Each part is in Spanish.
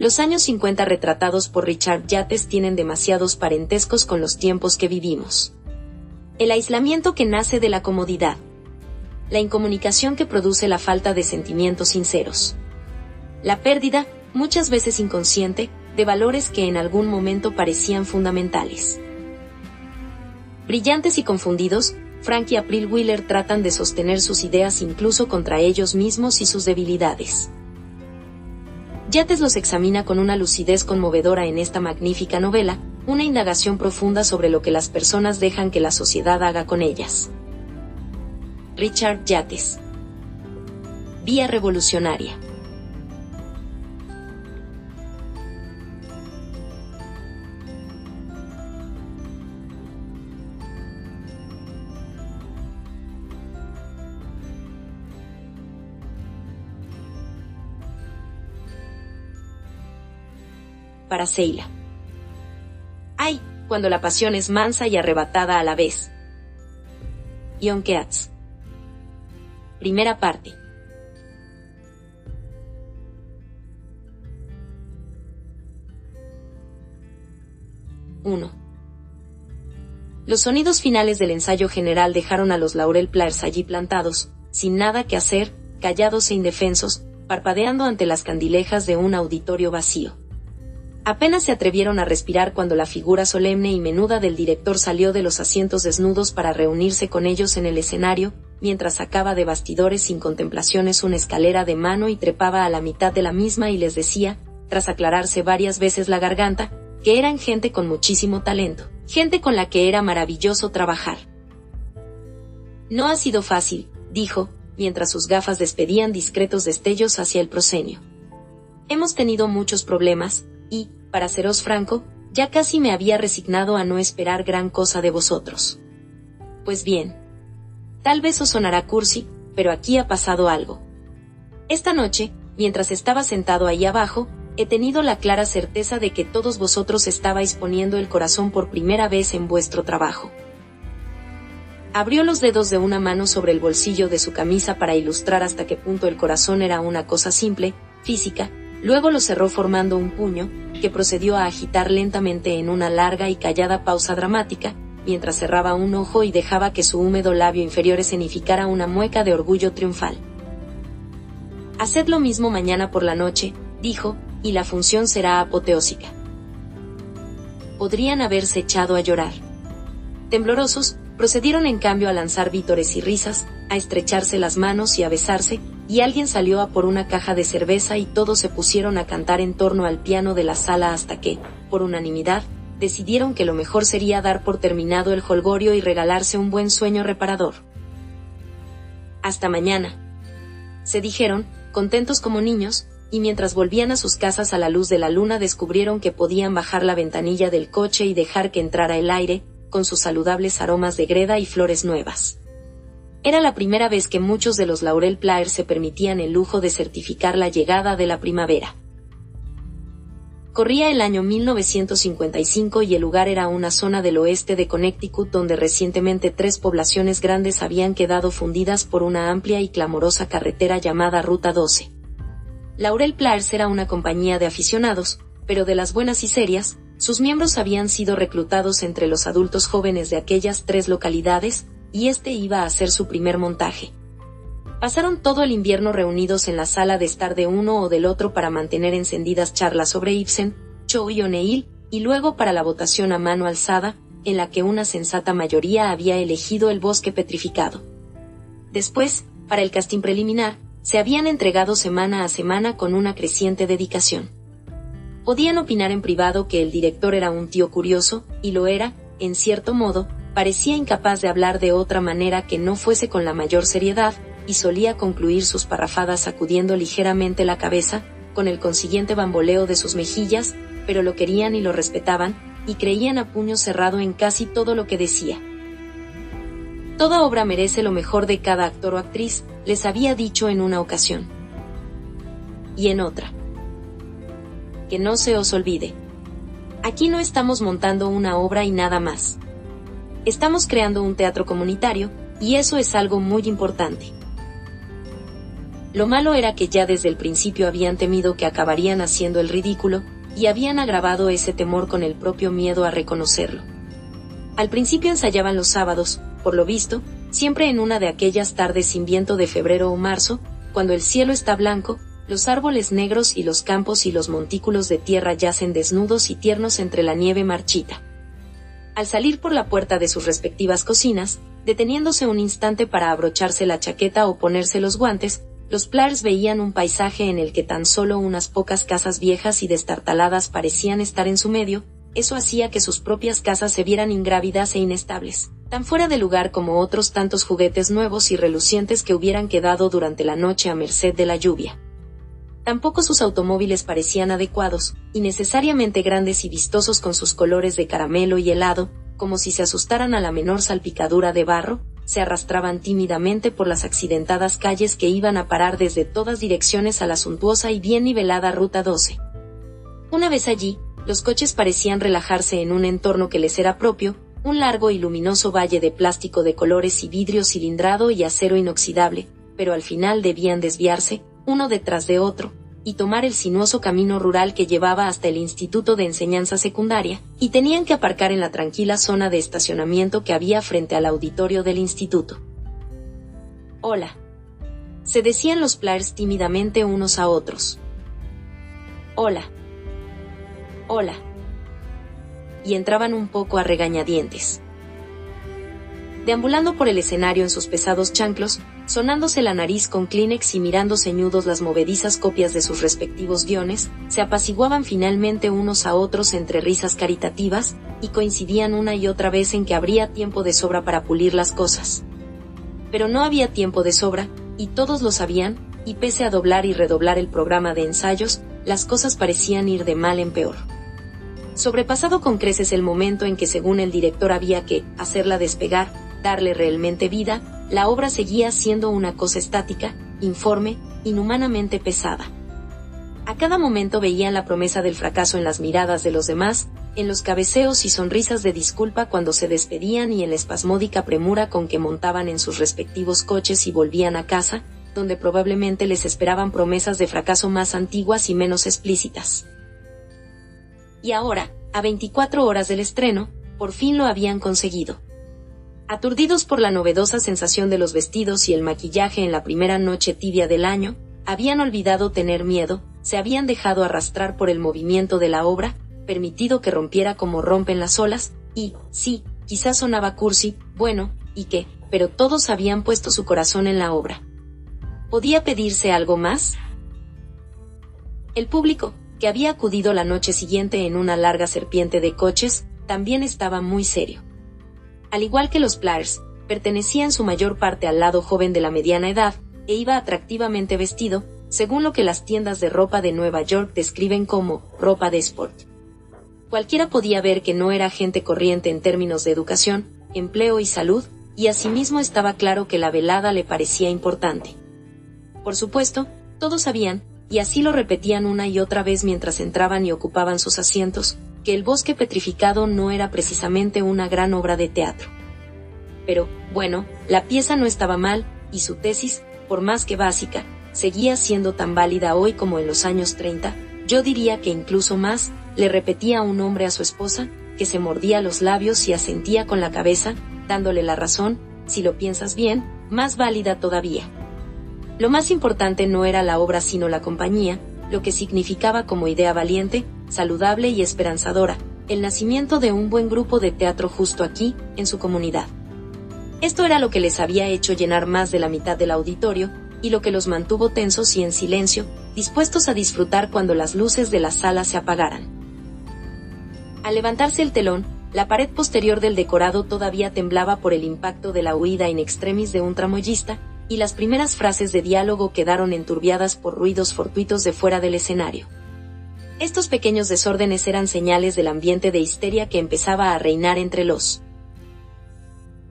Los años 50 retratados por Richard Yates tienen demasiados parentescos con los tiempos que vivimos. El aislamiento que nace de la comodidad. La incomunicación que produce la falta de sentimientos sinceros. La pérdida, muchas veces inconsciente, de valores que en algún momento parecían fundamentales. Brillantes y confundidos, Frank y April Wheeler tratan de sostener sus ideas incluso contra ellos mismos y sus debilidades. Yates los examina con una lucidez conmovedora en esta magnífica novela, una indagación profunda sobre lo que las personas dejan que la sociedad haga con ellas. Richard Yates. Vía revolucionaria. Para Seila. Ay, cuando la pasión es mansa y arrebatada a la vez. Ion. Primera parte. ¡1! Los sonidos finales del ensayo general dejaron a los Laurel Players allí plantados, sin nada que hacer, callados e indefensos, parpadeando ante las candilejas de un auditorio vacío. Apenas se atrevieron a respirar cuando la figura solemne y menuda del director salió de los asientos desnudos para reunirse con ellos en el escenario, mientras sacaba de bastidores sin contemplaciones una escalera de mano y trepaba a la mitad de la misma y les decía, tras aclararse varias veces la garganta, que eran gente con muchísimo talento, gente con la que era maravilloso trabajar. No ha sido fácil, dijo, mientras sus gafas despedían discretos destellos hacia el proscenio. Hemos tenido muchos problemas, y, para seros franco, ya casi me había resignado a no esperar gran cosa de vosotros. Pues bien. Tal vez os sonará cursi, pero aquí ha pasado algo. Esta noche, mientras estaba sentado ahí abajo, he tenido la clara certeza de que todos vosotros estabais poniendo el corazón por primera vez en vuestro trabajo. Abrió los dedos de una mano sobre el bolsillo de su camisa para ilustrar hasta qué punto el corazón era una cosa simple, física, Luego lo cerró formando un puño, que procedió a agitar lentamente en una larga y callada pausa dramática, mientras cerraba un ojo y dejaba que su húmedo labio inferior escenificara una mueca de orgullo triunfal. Haced lo mismo mañana por la noche, dijo, y la función será apoteósica. Podrían haberse echado a llorar. Temblorosos, procedieron en cambio a lanzar vítores y risas, a estrecharse las manos y a besarse, y alguien salió a por una caja de cerveza y todos se pusieron a cantar en torno al piano de la sala hasta que, por unanimidad, decidieron que lo mejor sería dar por terminado el holgorio y regalarse un buen sueño reparador. Hasta mañana. Se dijeron, contentos como niños, y mientras volvían a sus casas a la luz de la luna descubrieron que podían bajar la ventanilla del coche y dejar que entrara el aire, con sus saludables aromas de greda y flores nuevas. Era la primera vez que muchos de los Laurel Players se permitían el lujo de certificar la llegada de la primavera. Corría el año 1955 y el lugar era una zona del oeste de Connecticut donde recientemente tres poblaciones grandes habían quedado fundidas por una amplia y clamorosa carretera llamada Ruta 12. Laurel Players era una compañía de aficionados, pero de las buenas y serias, sus miembros habían sido reclutados entre los adultos jóvenes de aquellas tres localidades, y este iba a hacer su primer montaje. Pasaron todo el invierno reunidos en la sala de estar de uno o del otro para mantener encendidas charlas sobre Ibsen, Cho y O'Neill, y luego para la votación a mano alzada, en la que una sensata mayoría había elegido el bosque petrificado. Después, para el casting preliminar, se habían entregado semana a semana con una creciente dedicación. Podían opinar en privado que el director era un tío curioso, y lo era, en cierto modo, parecía incapaz de hablar de otra manera que no fuese con la mayor seriedad, y solía concluir sus parrafadas sacudiendo ligeramente la cabeza, con el consiguiente bamboleo de sus mejillas, pero lo querían y lo respetaban, y creían a puño cerrado en casi todo lo que decía. Toda obra merece lo mejor de cada actor o actriz, les había dicho en una ocasión. Y en otra. Que no se os olvide. Aquí no estamos montando una obra y nada más. Estamos creando un teatro comunitario, y eso es algo muy importante. Lo malo era que ya desde el principio habían temido que acabarían haciendo el ridículo, y habían agravado ese temor con el propio miedo a reconocerlo. Al principio ensayaban los sábados, por lo visto, siempre en una de aquellas tardes sin viento de febrero o marzo, cuando el cielo está blanco, los árboles negros y los campos y los montículos de tierra yacen desnudos y tiernos entre la nieve marchita. Al salir por la puerta de sus respectivas cocinas, deteniéndose un instante para abrocharse la chaqueta o ponerse los guantes, los Plars veían un paisaje en el que tan solo unas pocas casas viejas y destartaladas parecían estar en su medio, eso hacía que sus propias casas se vieran ingrávidas e inestables, tan fuera de lugar como otros tantos juguetes nuevos y relucientes que hubieran quedado durante la noche a merced de la lluvia. Tampoco sus automóviles parecían adecuados, innecesariamente grandes y vistosos con sus colores de caramelo y helado, como si se asustaran a la menor salpicadura de barro, se arrastraban tímidamente por las accidentadas calles que iban a parar desde todas direcciones a la suntuosa y bien nivelada Ruta 12. Una vez allí, los coches parecían relajarse en un entorno que les era propio, un largo y luminoso valle de plástico de colores y vidrio cilindrado y acero inoxidable, pero al final debían desviarse, uno detrás de otro, y tomar el sinuoso camino rural que llevaba hasta el Instituto de Enseñanza Secundaria, y tenían que aparcar en la tranquila zona de estacionamiento que había frente al auditorio del instituto. Hola. Se decían los Plars tímidamente unos a otros. Hola. Hola. Y entraban un poco a regañadientes. Deambulando por el escenario en sus pesados chanclos, sonándose la nariz con Kleenex y mirando ceñudos las movedizas copias de sus respectivos guiones, se apaciguaban finalmente unos a otros entre risas caritativas, y coincidían una y otra vez en que habría tiempo de sobra para pulir las cosas. Pero no había tiempo de sobra, y todos lo sabían, y pese a doblar y redoblar el programa de ensayos, las cosas parecían ir de mal en peor. Sobrepasado con creces el momento en que según el director había que hacerla despegar, darle realmente vida, la obra seguía siendo una cosa estática, informe, inhumanamente pesada. A cada momento veían la promesa del fracaso en las miradas de los demás, en los cabeceos y sonrisas de disculpa cuando se despedían y en la espasmódica premura con que montaban en sus respectivos coches y volvían a casa, donde probablemente les esperaban promesas de fracaso más antiguas y menos explícitas. Y ahora, a 24 horas del estreno, por fin lo habían conseguido. Aturdidos por la novedosa sensación de los vestidos y el maquillaje en la primera noche tibia del año, habían olvidado tener miedo, se habían dejado arrastrar por el movimiento de la obra, permitido que rompiera como rompen las olas, y, sí, quizás sonaba cursi, bueno, y qué, pero todos habían puesto su corazón en la obra. ¿Podía pedirse algo más? El público, que había acudido la noche siguiente en una larga serpiente de coches, también estaba muy serio. Al igual que los Plars, pertenecía en su mayor parte al lado joven de la mediana edad, e iba atractivamente vestido, según lo que las tiendas de ropa de Nueva York describen como ropa de sport. Cualquiera podía ver que no era gente corriente en términos de educación, empleo y salud, y asimismo estaba claro que la velada le parecía importante. Por supuesto, todos sabían, y así lo repetían una y otra vez mientras entraban y ocupaban sus asientos, que el bosque petrificado no era precisamente una gran obra de teatro. Pero, bueno, la pieza no estaba mal, y su tesis, por más que básica, seguía siendo tan válida hoy como en los años 30, yo diría que incluso más, le repetía un hombre a su esposa, que se mordía los labios y asentía con la cabeza, dándole la razón, si lo piensas bien, más válida todavía. Lo más importante no era la obra sino la compañía, lo que significaba como idea valiente, saludable y esperanzadora, el nacimiento de un buen grupo de teatro justo aquí, en su comunidad. Esto era lo que les había hecho llenar más de la mitad del auditorio, y lo que los mantuvo tensos y en silencio, dispuestos a disfrutar cuando las luces de la sala se apagaran. Al levantarse el telón, la pared posterior del decorado todavía temblaba por el impacto de la huida in extremis de un tramoyista, y las primeras frases de diálogo quedaron enturbiadas por ruidos fortuitos de fuera del escenario. Estos pequeños desórdenes eran señales del ambiente de histeria que empezaba a reinar entre los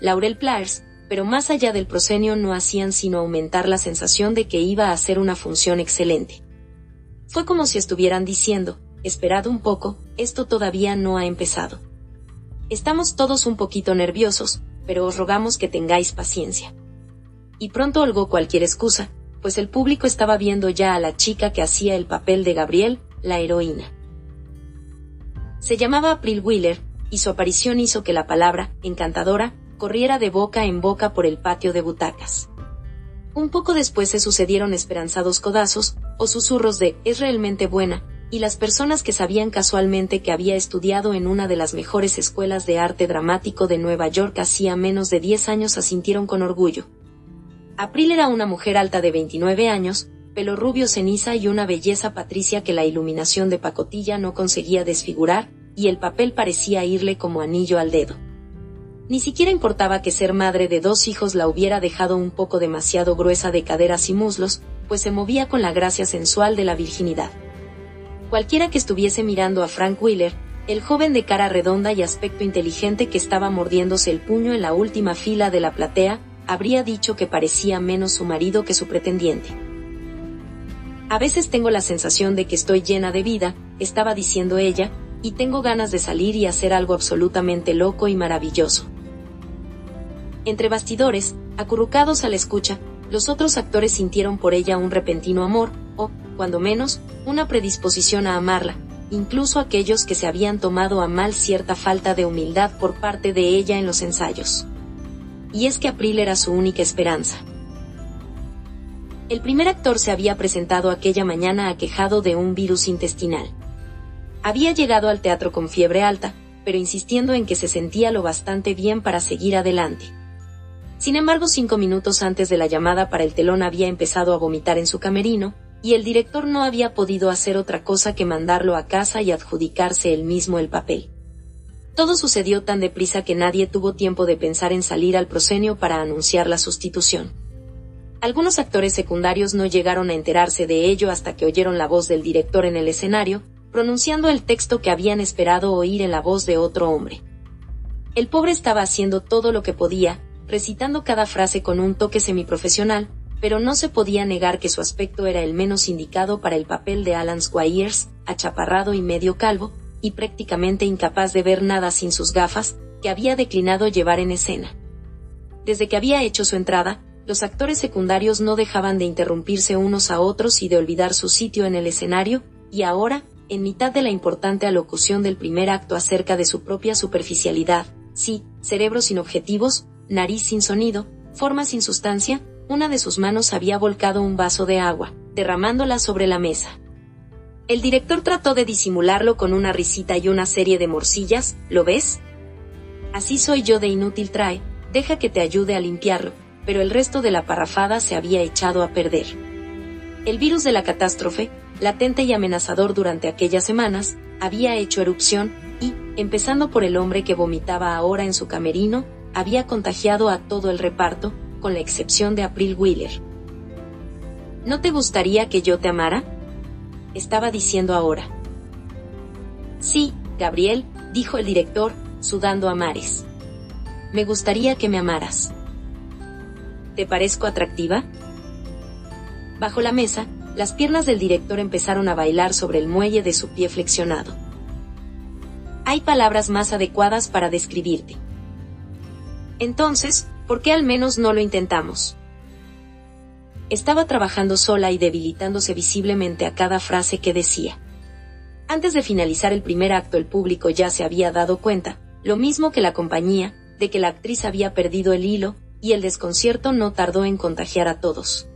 Laurel Plars, pero más allá del proscenio no hacían sino aumentar la sensación de que iba a ser una función excelente. Fue como si estuvieran diciendo, esperad un poco, esto todavía no ha empezado. Estamos todos un poquito nerviosos, pero os rogamos que tengáis paciencia y pronto holgó cualquier excusa, pues el público estaba viendo ya a la chica que hacía el papel de Gabriel, la heroína. Se llamaba April Wheeler, y su aparición hizo que la palabra, encantadora, corriera de boca en boca por el patio de butacas. Un poco después se sucedieron esperanzados codazos, o susurros de, es realmente buena, y las personas que sabían casualmente que había estudiado en una de las mejores escuelas de arte dramático de Nueva York hacía menos de 10 años asintieron con orgullo. April era una mujer alta de 29 años, pelo rubio ceniza y una belleza patricia que la iluminación de pacotilla no conseguía desfigurar, y el papel parecía irle como anillo al dedo. Ni siquiera importaba que ser madre de dos hijos la hubiera dejado un poco demasiado gruesa de caderas y muslos, pues se movía con la gracia sensual de la virginidad. Cualquiera que estuviese mirando a Frank Wheeler, el joven de cara redonda y aspecto inteligente que estaba mordiéndose el puño en la última fila de la platea, habría dicho que parecía menos su marido que su pretendiente. A veces tengo la sensación de que estoy llena de vida, estaba diciendo ella, y tengo ganas de salir y hacer algo absolutamente loco y maravilloso. Entre bastidores, acurrucados a la escucha, los otros actores sintieron por ella un repentino amor, o, cuando menos, una predisposición a amarla, incluso aquellos que se habían tomado a mal cierta falta de humildad por parte de ella en los ensayos. Y es que April era su única esperanza. El primer actor se había presentado aquella mañana aquejado de un virus intestinal. Había llegado al teatro con fiebre alta, pero insistiendo en que se sentía lo bastante bien para seguir adelante. Sin embargo, cinco minutos antes de la llamada para el telón había empezado a vomitar en su camerino, y el director no había podido hacer otra cosa que mandarlo a casa y adjudicarse él mismo el papel. Todo sucedió tan deprisa que nadie tuvo tiempo de pensar en salir al proscenio para anunciar la sustitución. Algunos actores secundarios no llegaron a enterarse de ello hasta que oyeron la voz del director en el escenario, pronunciando el texto que habían esperado oír en la voz de otro hombre. El pobre estaba haciendo todo lo que podía, recitando cada frase con un toque semiprofesional, pero no se podía negar que su aspecto era el menos indicado para el papel de Alan Squires, achaparrado y medio calvo, y prácticamente incapaz de ver nada sin sus gafas, que había declinado llevar en escena. Desde que había hecho su entrada, los actores secundarios no dejaban de interrumpirse unos a otros y de olvidar su sitio en el escenario, y ahora, en mitad de la importante alocución del primer acto acerca de su propia superficialidad, sí, cerebro sin objetivos, nariz sin sonido, forma sin sustancia, una de sus manos había volcado un vaso de agua, derramándola sobre la mesa. El director trató de disimularlo con una risita y una serie de morcillas, ¿lo ves? Así soy yo de inútil trae, deja que te ayude a limpiarlo, pero el resto de la parrafada se había echado a perder. El virus de la catástrofe, latente y amenazador durante aquellas semanas, había hecho erupción, y, empezando por el hombre que vomitaba ahora en su camerino, había contagiado a todo el reparto, con la excepción de April Wheeler. ¿No te gustaría que yo te amara? Estaba diciendo ahora. Sí, Gabriel, dijo el director, sudando a mares. Me gustaría que me amaras. ¿Te parezco atractiva? Bajo la mesa, las piernas del director empezaron a bailar sobre el muelle de su pie flexionado. Hay palabras más adecuadas para describirte. Entonces, ¿por qué al menos no lo intentamos? Estaba trabajando sola y debilitándose visiblemente a cada frase que decía. Antes de finalizar el primer acto el público ya se había dado cuenta, lo mismo que la compañía, de que la actriz había perdido el hilo, y el desconcierto no tardó en contagiar a todos.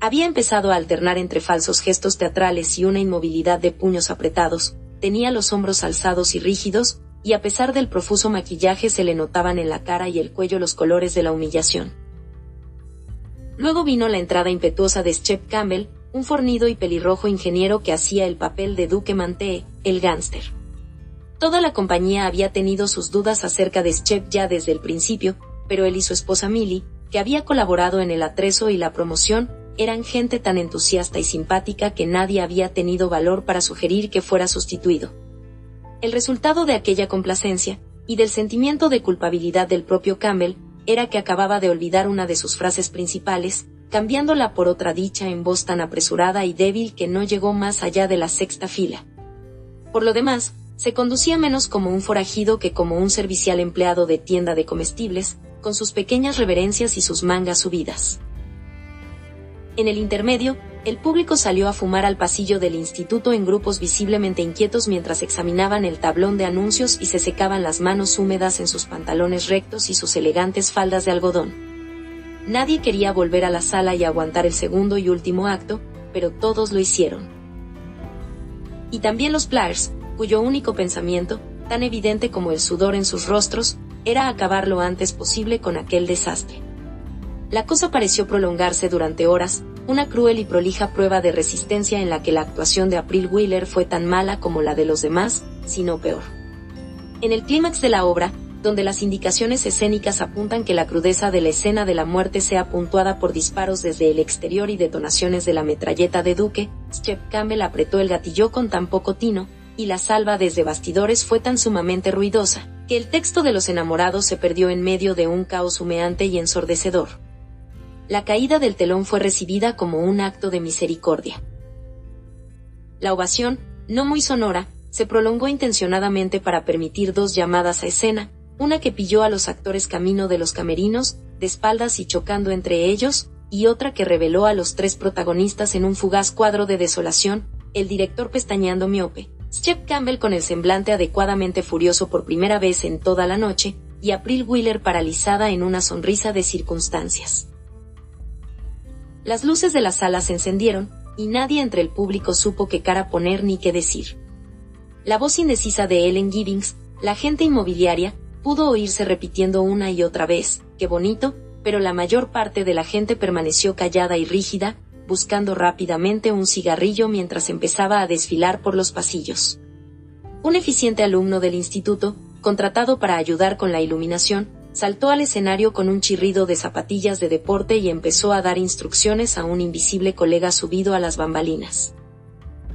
Había empezado a alternar entre falsos gestos teatrales y una inmovilidad de puños apretados, tenía los hombros alzados y rígidos, y a pesar del profuso maquillaje se le notaban en la cara y el cuello los colores de la humillación. Luego vino la entrada impetuosa de Shep Campbell, un fornido y pelirrojo ingeniero que hacía el papel de Duque Mantee, el gánster. Toda la compañía había tenido sus dudas acerca de Shep ya desde el principio, pero él y su esposa Millie, que había colaborado en el atrezo y la promoción, eran gente tan entusiasta y simpática que nadie había tenido valor para sugerir que fuera sustituido. El resultado de aquella complacencia, y del sentimiento de culpabilidad del propio Campbell, era que acababa de olvidar una de sus frases principales, cambiándola por otra dicha en voz tan apresurada y débil que no llegó más allá de la sexta fila. Por lo demás, se conducía menos como un forajido que como un servicial empleado de tienda de comestibles, con sus pequeñas reverencias y sus mangas subidas. En el intermedio, el público salió a fumar al pasillo del instituto en grupos visiblemente inquietos mientras examinaban el tablón de anuncios y se secaban las manos húmedas en sus pantalones rectos y sus elegantes faldas de algodón. Nadie quería volver a la sala y aguantar el segundo y último acto, pero todos lo hicieron. Y también los Players, cuyo único pensamiento, tan evidente como el sudor en sus rostros, era acabar lo antes posible con aquel desastre. La cosa pareció prolongarse durante horas, una cruel y prolija prueba de resistencia en la que la actuación de April Wheeler fue tan mala como la de los demás, sino peor. En el clímax de la obra, donde las indicaciones escénicas apuntan que la crudeza de la escena de la muerte sea puntuada por disparos desde el exterior y detonaciones de la metralleta de Duque, Shep Campbell apretó el gatillo con tan poco tino, y la salva desde bastidores fue tan sumamente ruidosa, que el texto de los enamorados se perdió en medio de un caos humeante y ensordecedor la caída del telón fue recibida como un acto de misericordia. La ovación, no muy sonora, se prolongó intencionadamente para permitir dos llamadas a escena, una que pilló a los actores camino de los camerinos, de espaldas y chocando entre ellos, y otra que reveló a los tres protagonistas en un fugaz cuadro de desolación, el director pestañeando miope, Shep Campbell con el semblante adecuadamente furioso por primera vez en toda la noche, y April Wheeler paralizada en una sonrisa de circunstancias. Las luces de la sala se encendieron, y nadie entre el público supo qué cara poner ni qué decir. La voz indecisa de Ellen Giddings, la agente inmobiliaria, pudo oírse repitiendo una y otra vez, qué bonito, pero la mayor parte de la gente permaneció callada y rígida, buscando rápidamente un cigarrillo mientras empezaba a desfilar por los pasillos. Un eficiente alumno del instituto, contratado para ayudar con la iluminación, saltó al escenario con un chirrido de zapatillas de deporte y empezó a dar instrucciones a un invisible colega subido a las bambalinas.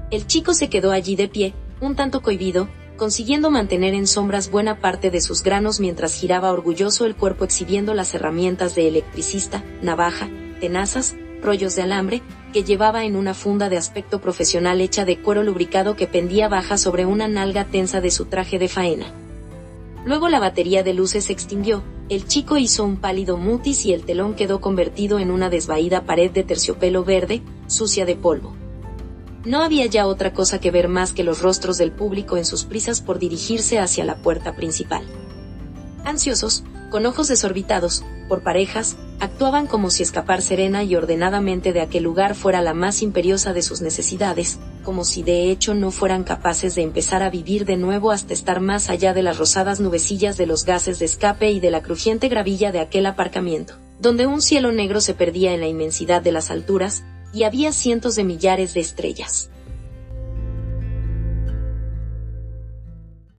El chico se quedó allí de pie, un tanto cohibido, consiguiendo mantener en sombras buena parte de sus granos mientras giraba orgulloso el cuerpo exhibiendo las herramientas de electricista, navaja, tenazas, rollos de alambre, que llevaba en una funda de aspecto profesional hecha de cuero lubricado que pendía baja sobre una nalga tensa de su traje de faena. Luego la batería de luces se extinguió, el chico hizo un pálido mutis y el telón quedó convertido en una desvaída pared de terciopelo verde, sucia de polvo. No había ya otra cosa que ver más que los rostros del público en sus prisas por dirigirse hacia la puerta principal. Ansiosos, con ojos desorbitados, por parejas, actuaban como si escapar serena y ordenadamente de aquel lugar fuera la más imperiosa de sus necesidades, como si de hecho no fueran capaces de empezar a vivir de nuevo hasta estar más allá de las rosadas nubecillas de los gases de escape y de la crujiente gravilla de aquel aparcamiento, donde un cielo negro se perdía en la inmensidad de las alturas, y había cientos de millares de estrellas.